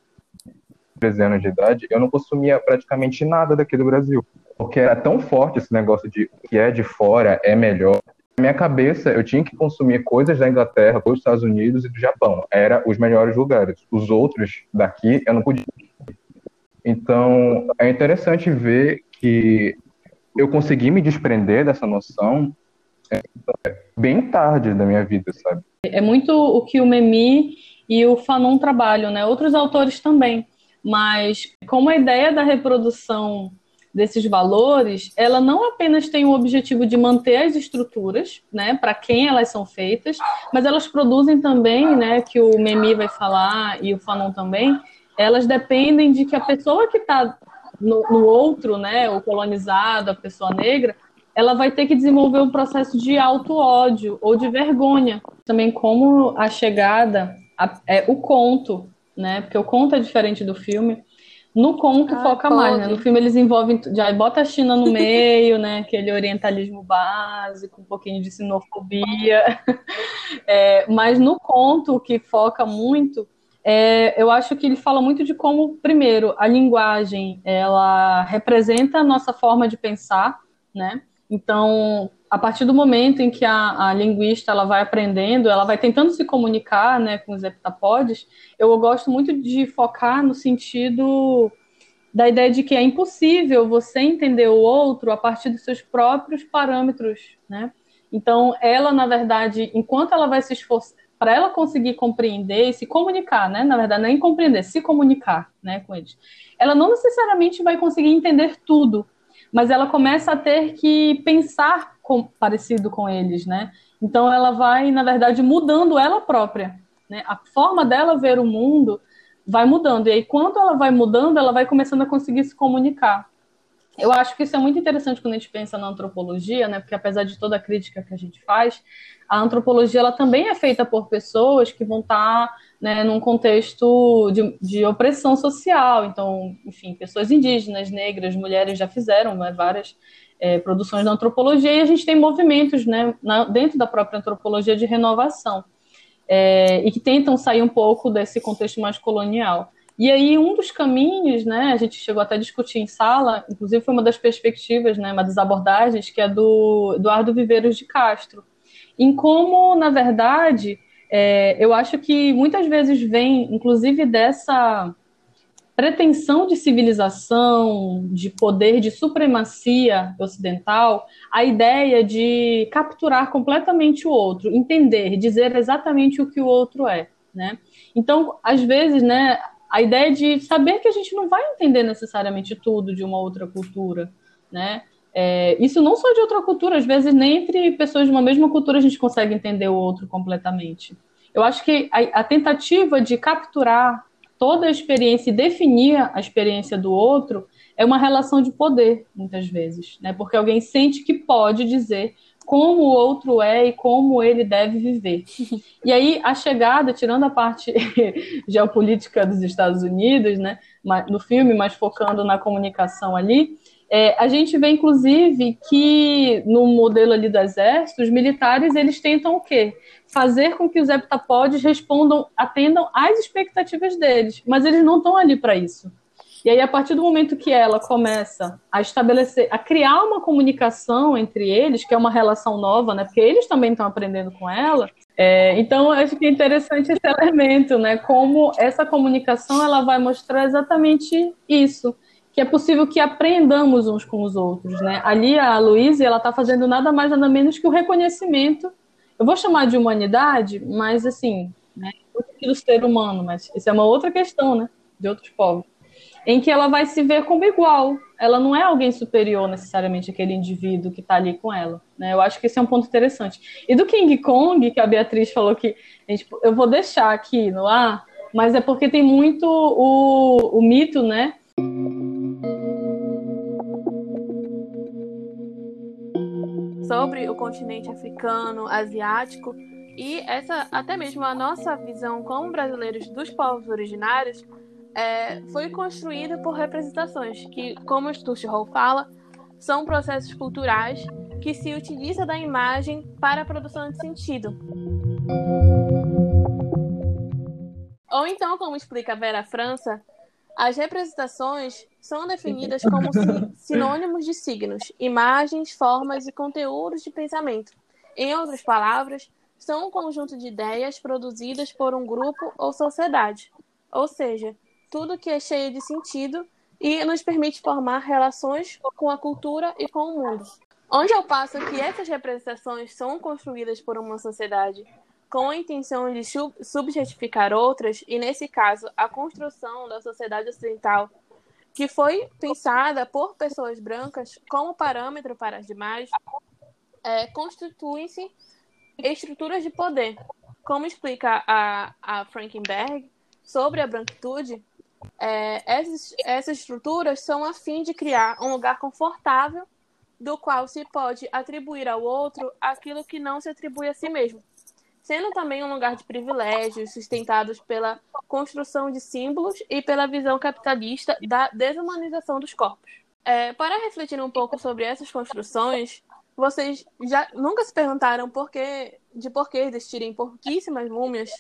13 anos de idade, eu não consumia praticamente nada daqui do Brasil. Porque era tão forte esse negócio de o que é de fora é melhor. Minha cabeça, eu tinha que consumir coisas da Inglaterra, dos Estados Unidos e do Japão. Era os melhores lugares. Os outros daqui, eu não podia. Então, é interessante ver que eu consegui me desprender dessa noção é, bem tarde da minha vida, sabe? É muito o que o Memi e o Fanon trabalham, né? Outros autores também. Mas como a ideia da reprodução desses valores, ela não apenas tem o objetivo de manter as estruturas, né, para quem elas são feitas, mas elas produzem também, né, que o Memi vai falar e o Fanon também, elas dependem de que a pessoa que está no, no, outro, né, o colonizado, a pessoa negra, ela vai ter que desenvolver um processo de auto-ódio ou de vergonha. Também como a chegada, a, é o conto, né? Porque o conto é diferente do filme. No conto ah, foca pode. mais, né? No filme eles envolvem, já bota a China no meio, né? Aquele orientalismo básico, um pouquinho de sinofobia. É, mas no conto, o que foca muito, é, eu acho que ele fala muito de como, primeiro, a linguagem, ela representa a nossa forma de pensar, né? Então, a partir do momento em que a, a, linguista ela vai aprendendo, ela vai tentando se comunicar né, com os heptapodes, eu gosto muito de focar no sentido da ideia de que é impossível você entender o outro a partir dos seus próprios parâmetros, né? Então, ela, na verdade, enquanto ela vai se esforçar, para ela conseguir compreender e se comunicar, né? Na verdade, nem compreender, se comunicar, né, com eles. Ela não necessariamente vai conseguir entender tudo, mas ela começa a ter que pensar com, parecido com eles, né? Então ela vai, na verdade, mudando ela própria, né? A forma dela ver o mundo vai mudando e aí quando ela vai mudando, ela vai começando a conseguir se comunicar. Eu acho que isso é muito interessante quando a gente pensa na antropologia, né? Porque apesar de toda a crítica que a gente faz, a antropologia ela também é feita por pessoas que vão estar tá né, num contexto de, de, opressão social. Então, enfim, pessoas indígenas, negras, mulheres já fizeram né, várias é, produções da antropologia e a gente tem movimentos né, na, dentro da própria antropologia de renovação é, e que tentam sair um pouco desse contexto mais colonial. E aí, um dos caminhos, né, a gente chegou até a discutir em sala, inclusive foi uma das perspectivas, né, uma das abordagens, que é do Eduardo Viveiros de Castro, em como, na verdade, é, eu acho que muitas vezes vem, inclusive, dessa pretensão de civilização, de poder, de supremacia ocidental, a ideia de capturar completamente o outro, entender, dizer exatamente o que o outro é, né? Então, às vezes, né, a ideia de saber que a gente não vai entender necessariamente tudo de uma outra cultura, né? É, isso não só de outra cultura, às vezes nem entre pessoas de uma mesma cultura a gente consegue entender o outro completamente. Eu acho que a, a tentativa de capturar toda a experiência e definir a experiência do outro é uma relação de poder, muitas vezes, né? Porque alguém sente que pode dizer como o outro é e como ele deve viver. E aí a chegada, tirando a parte geopolítica dos Estados Unidos, né, no filme, mas focando na comunicação ali, é, a gente vê, inclusive, que no modelo ali do exército, os militares, eles tentam o quê? Fazer com que os heptapodes respondam, atendam às expectativas deles, mas eles não estão ali para isso. E aí, a partir do momento que ela começa a estabelecer, a criar uma comunicação entre eles, que é uma relação nova, né? Porque eles também estão aprendendo com ela. É, então, acho que é interessante esse elemento, né? Como essa comunicação ela vai mostrar exatamente isso que é possível que aprendamos uns com os outros, né? Ali a Luísa, ela está fazendo nada mais nada menos que o reconhecimento. Eu vou chamar de humanidade, mas assim, né? do ser humano, mas isso é uma outra questão, né? De outros povos, em que ela vai se ver como igual. Ela não é alguém superior necessariamente aquele indivíduo que está ali com ela, né? Eu acho que esse é um ponto interessante. E do King Kong, que a Beatriz falou que gente, eu vou deixar aqui no ar, mas é porque tem muito o, o mito, né? sobre o continente africano, asiático, E essa, até mesmo a nossa visão como brasileiros dos povos originários, é, foi construída por representações que, como Hall fala, são processos culturais que se utiliza da imagem para a produção de sentido. Ou então, como explica Vera França, as representações são definidas como sinônimos de signos, imagens, formas e conteúdos de pensamento. Em outras palavras, são um conjunto de ideias produzidas por um grupo ou sociedade, ou seja, tudo que é cheio de sentido e nos permite formar relações com a cultura e com o mundo. Onde eu passo que essas representações são construídas por uma sociedade com a intenção de subjetificar outras, e nesse caso, a construção da sociedade ocidental, que foi pensada por pessoas brancas como parâmetro para as demais, é, constituem-se estruturas de poder. Como explica a, a Frankenberg sobre a branquitude, é, essas, essas estruturas são a fim de criar um lugar confortável do qual se pode atribuir ao outro aquilo que não se atribui a si mesmo sendo também um lugar de privilégios sustentados pela construção de símbolos e pela visão capitalista da desumanização dos corpos. É, para refletir um pouco sobre essas construções, vocês já nunca se perguntaram por que, de por que existirem pouquíssimas múmias?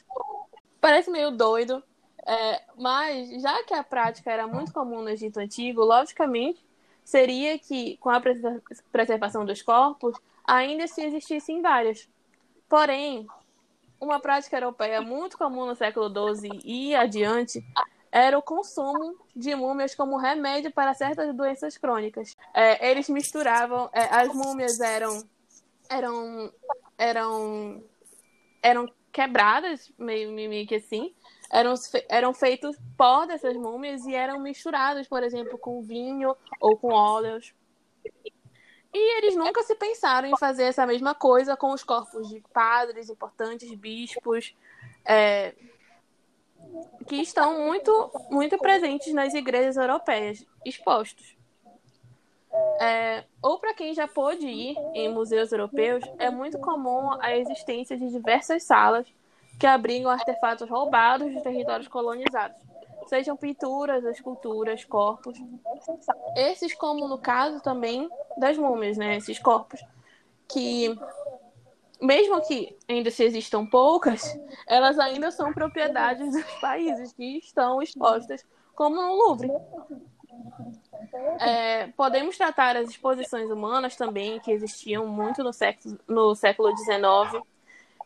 Parece meio doido, é, mas já que a prática era muito comum no Egito Antigo, logicamente seria que, com a preservação dos corpos, ainda se existissem várias. Porém, uma prática europeia muito comum no século XII e adiante era o consumo de múmias como remédio para certas doenças crônicas. É, eles misturavam, é, as múmias eram eram eram eram quebradas meio, meio que assim, eram eram feitos pó dessas múmias e eram misturados, por exemplo, com vinho ou com óleos. E eles nunca se pensaram em fazer essa mesma coisa com os corpos de padres importantes, bispos, é, que estão muito, muito presentes nas igrejas europeias, expostos. É, ou para quem já pôde ir em museus europeus, é muito comum a existência de diversas salas que abrigam artefatos roubados de territórios colonizados sejam pinturas, esculturas, corpos. Esses, como no caso também das múmias, né? Esses corpos que, mesmo que ainda se existam poucas, elas ainda são propriedades dos países que estão expostas, como no Louvre. É, podemos tratar as exposições humanas também, que existiam muito no século, no século XIX,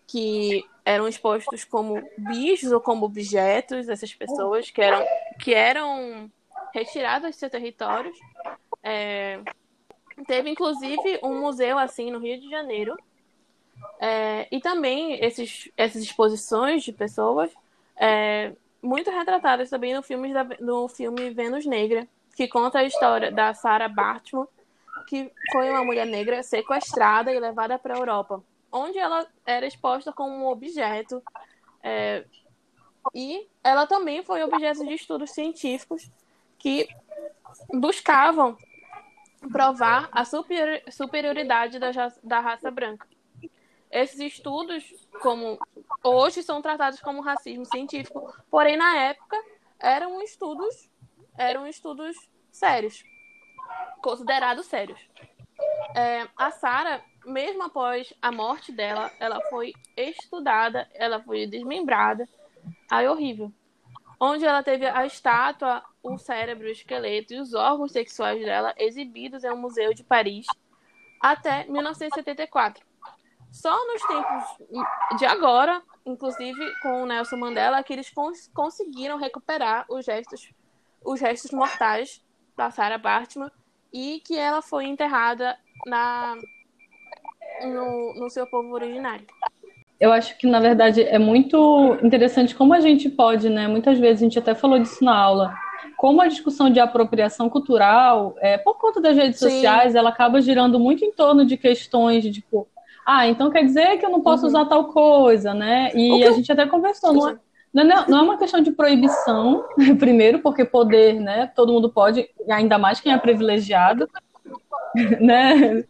que eram expostos como bichos ou como objetos, essas pessoas que eram, que eram retiradas de seus territórios. É, teve, inclusive, um museu assim no Rio de Janeiro. É, e também esses, essas exposições de pessoas é, muito retratadas também no filme, da, no filme Vênus Negra, que conta a história da Sarah Bartman, que foi uma mulher negra sequestrada e levada para a Europa onde ela era exposta como um objeto. É, e ela também foi objeto de estudos científicos que buscavam provar a superior, superioridade da, da raça branca. Esses estudos, como hoje, são tratados como racismo científico, porém na época eram estudos, eram estudos sérios, considerados sérios. É, a Sara mesmo após a morte dela, ela foi estudada, ela foi desmembrada. Aí horrível. Onde ela teve a estátua, o cérebro, o esqueleto e os órgãos sexuais dela exibidos em um museu de Paris até 1974. Só nos tempos de agora, inclusive com o Nelson Mandela, que eles cons conseguiram recuperar os restos, os restos mortais da Sarah Bartman e que ela foi enterrada na no, no seu povo originário. Eu acho que, na verdade, é muito interessante como a gente pode, né? Muitas vezes a gente até falou disso na aula, como a discussão de apropriação cultural, é, por conta das redes Sim. sociais, ela acaba girando muito em torno de questões de tipo, ah, então quer dizer que eu não posso uhum. usar tal coisa, né? E a gente até conversou, não é, não é, não é uma questão de proibição, primeiro, porque poder, né? Todo mundo pode, ainda mais quem é privilegiado, né?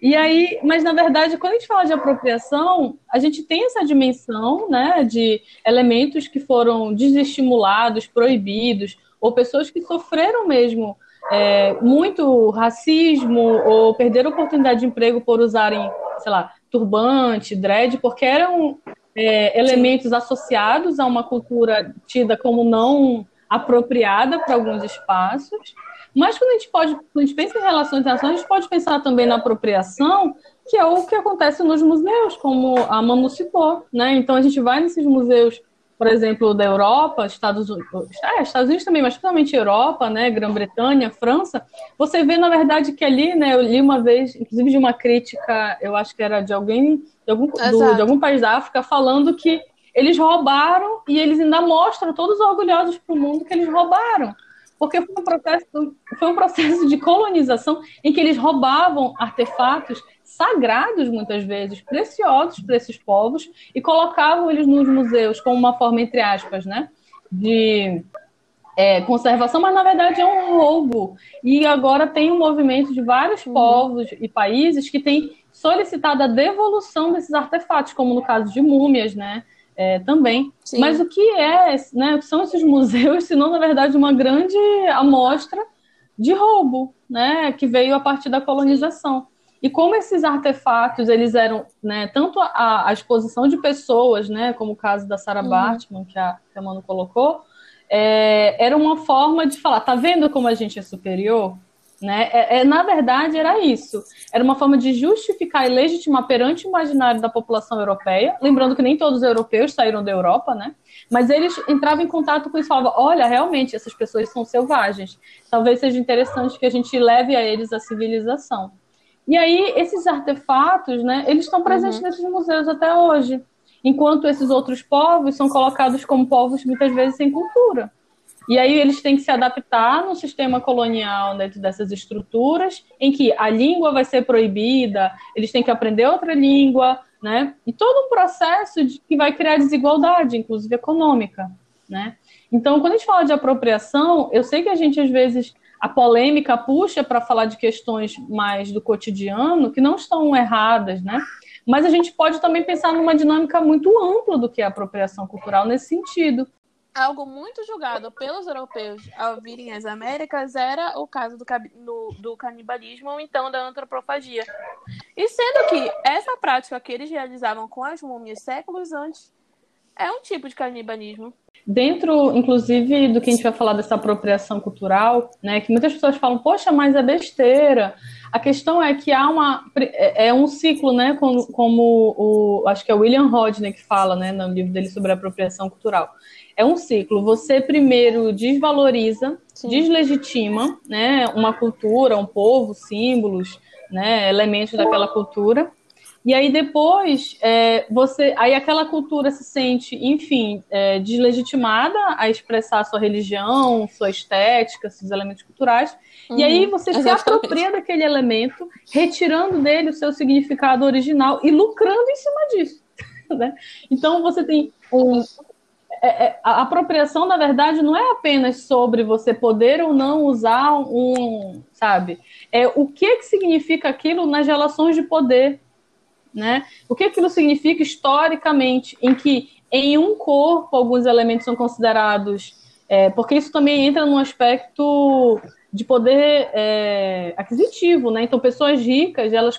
E aí, mas na verdade, quando a gente fala de apropriação, a gente tem essa dimensão, né, de elementos que foram desestimulados, proibidos, ou pessoas que sofreram mesmo é, muito racismo ou perderam oportunidade de emprego por usarem, sei lá, turbante, dread, porque eram é, elementos associados a uma cultura tida como não apropriada para alguns espaços. Mas quando a gente pode, quando a gente pensa em relações internacionais, a gente pode pensar também na apropriação, que é o que acontece nos museus, como a Manu citou, né? Então a gente vai nesses museus, por exemplo, da Europa, Estados Unidos, é, Estados Unidos também, mas principalmente Europa, né? Grã-Bretanha, França, você vê na verdade que ali, né? Eu li uma vez, inclusive de uma crítica, eu acho que era de alguém de algum, do, de algum país da África, falando que eles roubaram e eles ainda mostram todos orgulhosos para o mundo que eles roubaram porque foi um processo, foi um processo de colonização em que eles roubavam artefatos sagrados, muitas vezes, preciosos para esses povos, e colocavam eles nos museus como uma forma, entre aspas, né, de é, conservação, mas na verdade é um roubo. E agora tem um movimento de vários uhum. povos e países que têm solicitado a devolução desses artefatos, como no caso de múmias, né? É, também. Sim. Mas o que é, né, são esses museus, se não, na verdade, uma grande amostra de roubo, né, que veio a partir da colonização. E como esses artefatos, eles eram, né, tanto a, a exposição de pessoas, né, como o caso da Sarah uhum. Bartman, que a, que a Manu colocou, é, era uma forma de falar, tá vendo como a gente é superior? Né? É, é, na verdade, era isso. Era uma forma de justificar e legitimar perante o imaginário da população europeia. Lembrando que nem todos os europeus saíram da Europa, né? Mas eles entravam em contato com isso e falavam: olha, realmente, essas pessoas são selvagens. Talvez seja interessante que a gente leve a eles a civilização. E aí, esses artefatos, né, eles estão presentes uhum. nesses museus até hoje. Enquanto esses outros povos são colocados como povos muitas vezes sem cultura. E aí eles têm que se adaptar no sistema colonial dentro dessas estruturas, em que a língua vai ser proibida, eles têm que aprender outra língua, né? E todo um processo de, que vai criar desigualdade, inclusive econômica, né? Então, quando a gente fala de apropriação, eu sei que a gente às vezes a polêmica puxa para falar de questões mais do cotidiano que não estão erradas, né? Mas a gente pode também pensar numa dinâmica muito ampla do que é a apropriação cultural nesse sentido algo muito julgado pelos europeus ao virem às Américas era o caso do, do, do, canibalismo ou então da antropofagia. E sendo que essa prática que eles realizavam com as múmias séculos antes é um tipo de canibalismo. Dentro, inclusive, do que a gente vai falar dessa apropriação cultural, né, que muitas pessoas falam, poxa, mas é besteira. A questão é que há uma é, é um ciclo, né, como, como o acho que é o William Rodney que fala, né, no livro dele sobre apropriação cultural é um ciclo. Você primeiro desvaloriza, Sim. deslegitima, né, uma cultura, um povo, símbolos, né, elementos daquela cultura. E aí depois é, você, aí aquela cultura se sente, enfim, é, deslegitimada a expressar sua religião, sua estética, seus elementos culturais. Uhum, e aí você exatamente. se apropria daquele elemento, retirando dele o seu significado original e lucrando em cima disso. Né? Então você tem um, é, é, a apropriação, na verdade, não é apenas sobre você poder ou não usar um, sabe? É o que, que significa aquilo nas relações de poder, né? O que aquilo significa historicamente, em que em um corpo alguns elementos são considerados, é, porque isso também entra num aspecto de poder é, aquisitivo, né? Então, pessoas ricas, elas,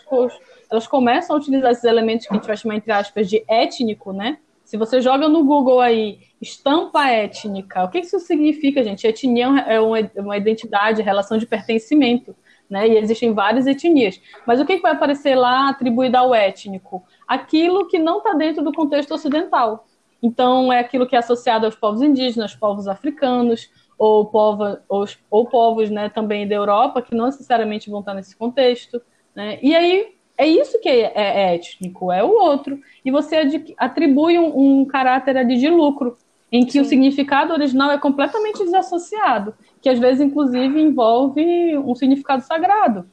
elas começam a utilizar esses elementos que a gente vai chamar, entre aspas, de étnico, né? Se você joga no Google aí estampa étnica, o que isso significa, gente? Etnia é uma identidade, relação de pertencimento, né? E existem várias etnias. Mas o que vai aparecer lá atribuído ao étnico? Aquilo que não está dentro do contexto ocidental. Então, é aquilo que é associado aos povos indígenas, aos povos africanos, ou, povo, ou, ou povos né, também da Europa, que não necessariamente vão estar nesse contexto. Né? E aí é isso que é, é étnico, é o outro. E você atribui um, um caráter ali de lucro, em que Sim. o significado original é completamente desassociado, que às vezes, inclusive, envolve um significado sagrado.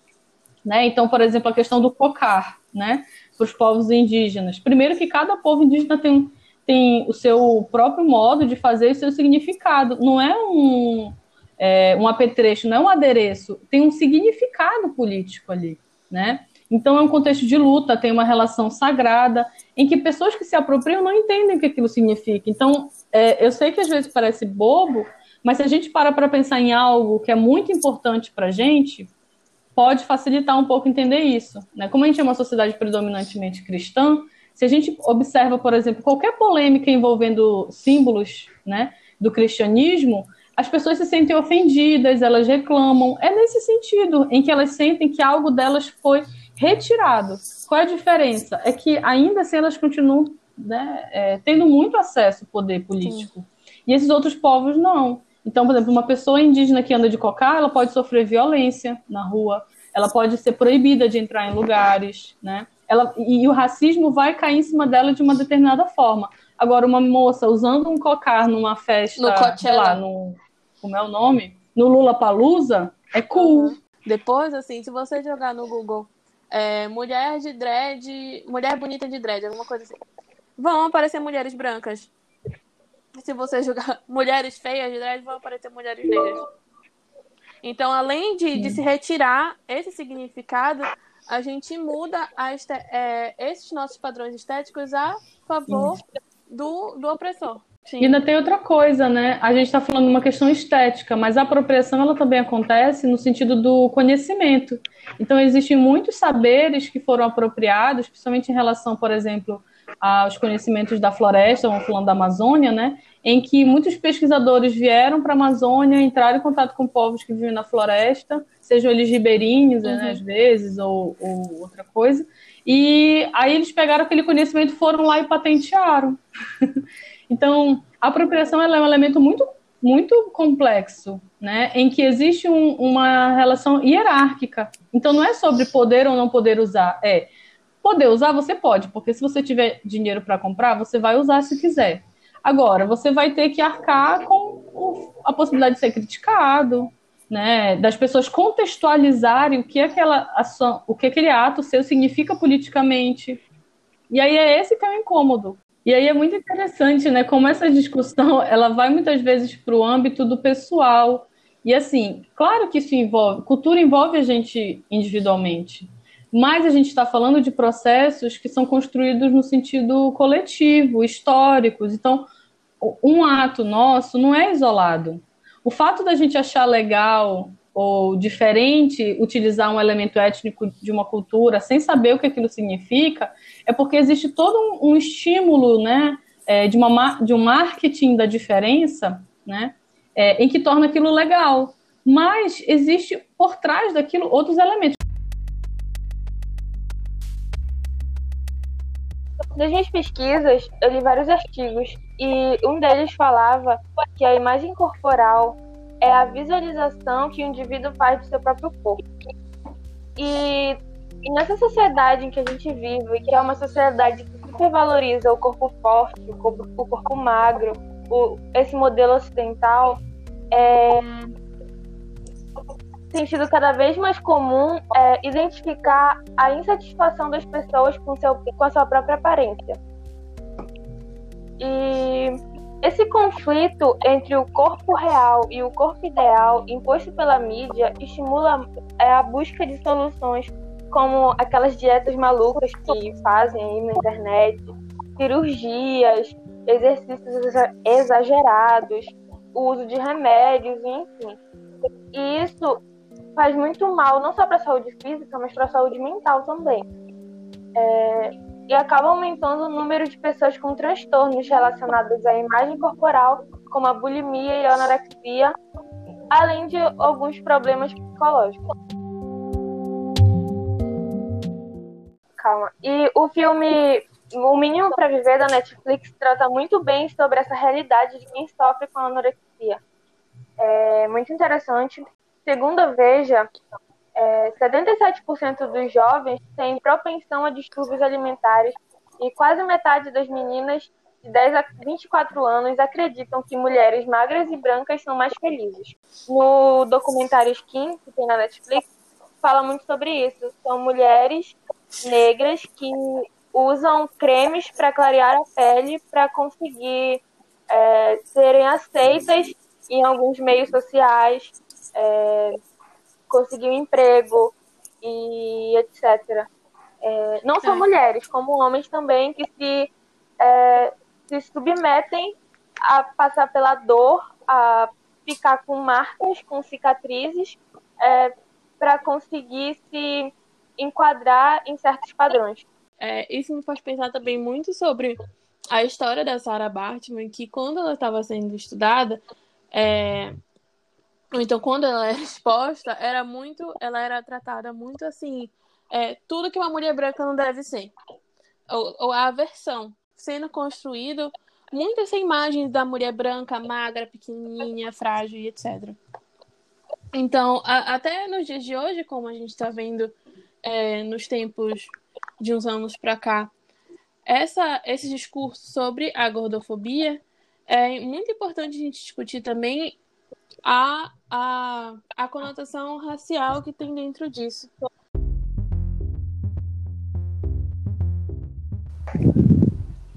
Né? Então, por exemplo, a questão do cocar, né? para os povos indígenas. Primeiro que cada povo indígena tem, tem o seu próprio modo de fazer e seu significado. Não é um, é, um apetrecho, não é um adereço, tem um significado político ali, né? Então é um contexto de luta, tem uma relação sagrada, em que pessoas que se apropriam não entendem o que aquilo significa. Então, é, eu sei que às vezes parece bobo, mas se a gente para para pensar em algo que é muito importante para a gente, pode facilitar um pouco entender isso. Né? Como a gente é uma sociedade predominantemente cristã, se a gente observa, por exemplo, qualquer polêmica envolvendo símbolos né, do cristianismo, as pessoas se sentem ofendidas, elas reclamam. É nesse sentido, em que elas sentem que algo delas foi retirado. Qual é a diferença? É que ainda assim elas continuam né, é, tendo muito acesso ao poder político. Sim. E esses outros povos não. Então, por exemplo, uma pessoa indígena que anda de cocá, ela pode sofrer violência na rua, ela pode ser proibida de entrar em lugares, né? Ela, e, e o racismo vai cair em cima dela de uma determinada forma. Agora, uma moça usando um cocar numa festa, no sei lá, no, como é o nome? No Lula Palusa, é cool. Uhum. Depois, assim, se você jogar no Google é, mulher de dread, mulher bonita de dread, alguma coisa assim, vão aparecer mulheres brancas se você jogar mulheres feias de dread, vão aparecer mulheres negras. Então, além de, de se retirar esse significado, a gente muda este, é, esses nossos padrões estéticos a favor do, do opressor. Sim. E ainda tem outra coisa, né? A gente está falando de uma questão estética, mas a apropriação ela também acontece no sentido do conhecimento. Então, existem muitos saberes que foram apropriados, principalmente em relação, por exemplo, aos conhecimentos da floresta, vamos falando da Amazônia, né? Em que muitos pesquisadores vieram para a Amazônia, entraram em contato com povos que vivem na floresta, sejam eles ribeirinhos, né, uhum. né, às vezes, ou, ou, outra coisa. E aí eles pegaram aquele conhecimento, foram lá e patentearam. então, a apropriação é um elemento muito muito complexo, né, em que existe um, uma relação hierárquica. Então, não é sobre poder ou não poder usar, é Poder usar, você pode, porque se você tiver dinheiro para comprar, você vai usar se quiser. Agora, você vai ter que arcar com o, a possibilidade de ser criticado, né, das pessoas contextualizarem o que aquela ação, o que aquele ato seu significa politicamente. E aí é esse que é o incômodo. E aí é muito interessante, né, como essa discussão, ela vai muitas vezes para o âmbito do pessoal. E assim, claro que isso envolve, cultura envolve a gente individualmente mas a gente está falando de processos que são construídos no sentido coletivo, históricos. Então, um ato nosso não é isolado. O fato da gente achar legal ou diferente utilizar um elemento étnico de uma cultura sem saber o que aquilo significa é porque existe todo um, estímulo, né, é, de, uma, de um marketing da diferença, né, é, em que torna aquilo legal. Mas existe por trás daquilo outros elementos. Nas minhas pesquisas, eu li vários artigos e um deles falava que a imagem corporal é a visualização que o indivíduo faz do seu próprio corpo. E, e nessa sociedade em que a gente vive, que é uma sociedade que supervaloriza o corpo forte, o corpo, o corpo magro, o, esse modelo ocidental, é, tem sido cada vez mais comum é, identificar a insatisfação das pessoas com, seu, com a sua própria aparência. E esse conflito entre o corpo real e o corpo ideal imposto pela mídia estimula é, a busca de soluções como aquelas dietas malucas que fazem aí na internet, cirurgias, exercícios exagerados, o uso de remédios, enfim. E isso faz muito mal, não só para a saúde física, mas para a saúde mental também. É, e acaba aumentando o número de pessoas com transtornos relacionados à imagem corporal, como a bulimia e a anorexia, além de alguns problemas psicológicos. Calma. E o filme O Mínimo para Viver da Netflix trata muito bem sobre essa realidade de quem sofre com anorexia. É muito interessante. Segundo a Veja, é, 77% dos jovens têm propensão a distúrbios alimentares e quase metade das meninas de 10 a 24 anos acreditam que mulheres magras e brancas são mais felizes. No documentário Skin, que tem na Netflix, fala muito sobre isso. São mulheres negras que usam cremes para clarear a pele para conseguir é, serem aceitas em alguns meios sociais, é, conseguir um emprego e etc. É, não só é. mulheres, como homens também que se, é, se submetem a passar pela dor, a ficar com marcas, com cicatrizes, é, para conseguir se enquadrar em certos padrões. É, isso me faz pensar também muito sobre a história da Sarah Bartman, que quando ela estava sendo estudada, é, então quando ela era exposta, era muito, ela era tratada muito assim, é, tudo que uma mulher branca não deve ser, ou, ou a aversão, sendo construído muitas imagens da mulher branca, magra, pequenininha, frágil etc. Então, a, até nos dias de hoje, como a gente está vendo é, nos tempos de uns anos para cá, essa, esse discurso sobre a gordofobia é muito importante a gente discutir também a, a, a conotação racial que tem dentro disso.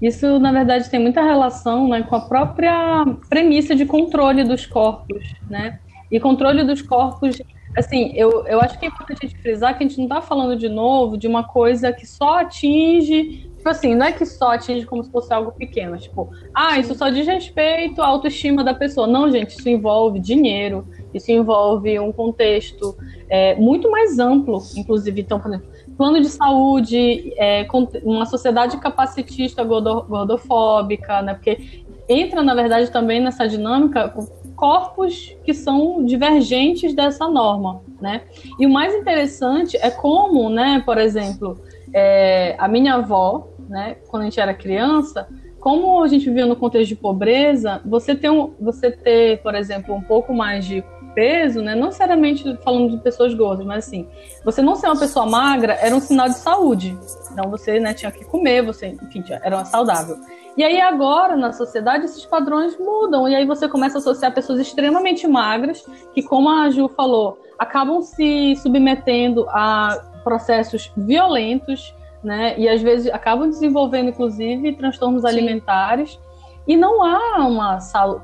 Isso, na verdade, tem muita relação né, com a própria premissa de controle dos corpos, né? E controle dos corpos, assim, eu, eu acho que é importante a gente frisar que a gente não está falando de novo de uma coisa que só atinge Tipo assim, não é que só atinge como se fosse algo pequeno. Tipo, ah, isso só diz respeito à autoestima da pessoa. Não, gente, isso envolve dinheiro, isso envolve um contexto é, muito mais amplo, inclusive. Então, por exemplo, plano de saúde, é, uma sociedade capacitista gordofóbica, né? Porque entra, na verdade, também nessa dinâmica corpos que são divergentes dessa norma, né? E o mais interessante é como, né, por exemplo, é, a minha avó, né, quando a gente era criança, como a gente vivia no contexto de pobreza, você ter, um, você ter, por exemplo, um pouco mais de peso, né, não necessariamente falando de pessoas gordas, mas assim, você não ser uma pessoa magra era um sinal de saúde. Então você né, tinha que comer, você, enfim, era saudável. E aí agora, na sociedade, esses padrões mudam. E aí você começa a associar pessoas extremamente magras, que, como a Ju falou, acabam se submetendo a processos violentos, né? E às vezes acabam desenvolvendo, inclusive, transtornos Sim. alimentares. E não há uma,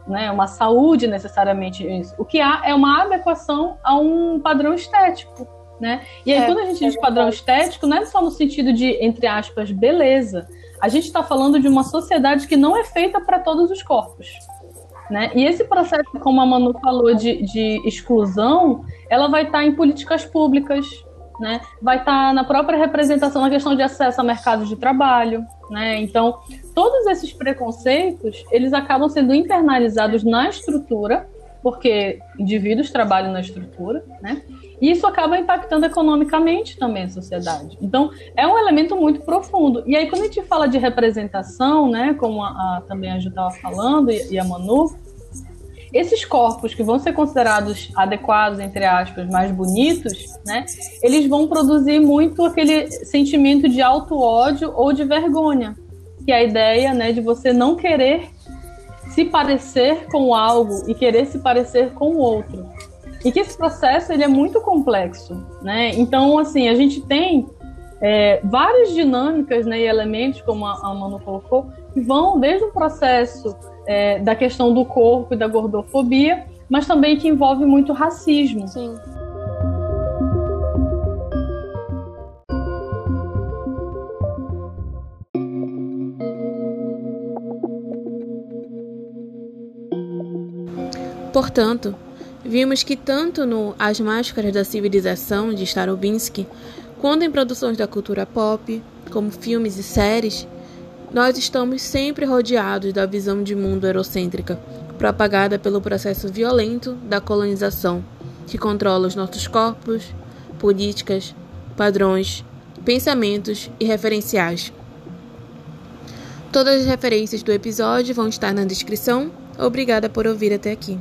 né, uma saúde necessariamente nisso. O que há é uma adequação a um padrão estético. Né? E aí, é, quando a gente é diz padrão estético, não é só no sentido de, entre aspas, beleza. A gente está falando de uma sociedade que não é feita para todos os corpos. Né? E esse processo, como a Manu falou, de, de exclusão, ela vai estar tá em políticas públicas, né? Vai estar tá na própria representação na questão de acesso a mercados de trabalho, né? Então, todos esses preconceitos, eles acabam sendo internalizados na estrutura, porque indivíduos trabalham na estrutura, né? E isso acaba impactando economicamente também a sociedade. Então, é um elemento muito profundo. E aí, quando a gente fala de representação, né, como a, a também a Ju estava falando e, e a Manu, esses corpos que vão ser considerados adequados, entre aspas, mais bonitos, né, eles vão produzir muito aquele sentimento de auto-ódio ou de vergonha, que é a ideia né, de você não querer se parecer com algo e querer se parecer com o outro. E que esse processo ele é muito complexo, né? Então, assim, a gente tem é, várias dinâmicas né, e elementos, como a, a Manu colocou, que vão desde o processo é, da questão do corpo e da gordofobia, mas também que envolve muito racismo. Sim. Portanto, vimos que tanto no As Máscaras da Civilização de Starobinsky, quanto em produções da cultura pop, como filmes e séries, nós estamos sempre rodeados da visão de mundo eurocêntrica, propagada pelo processo violento da colonização, que controla os nossos corpos, políticas, padrões, pensamentos e referenciais. Todas as referências do episódio vão estar na descrição. Obrigada por ouvir até aqui.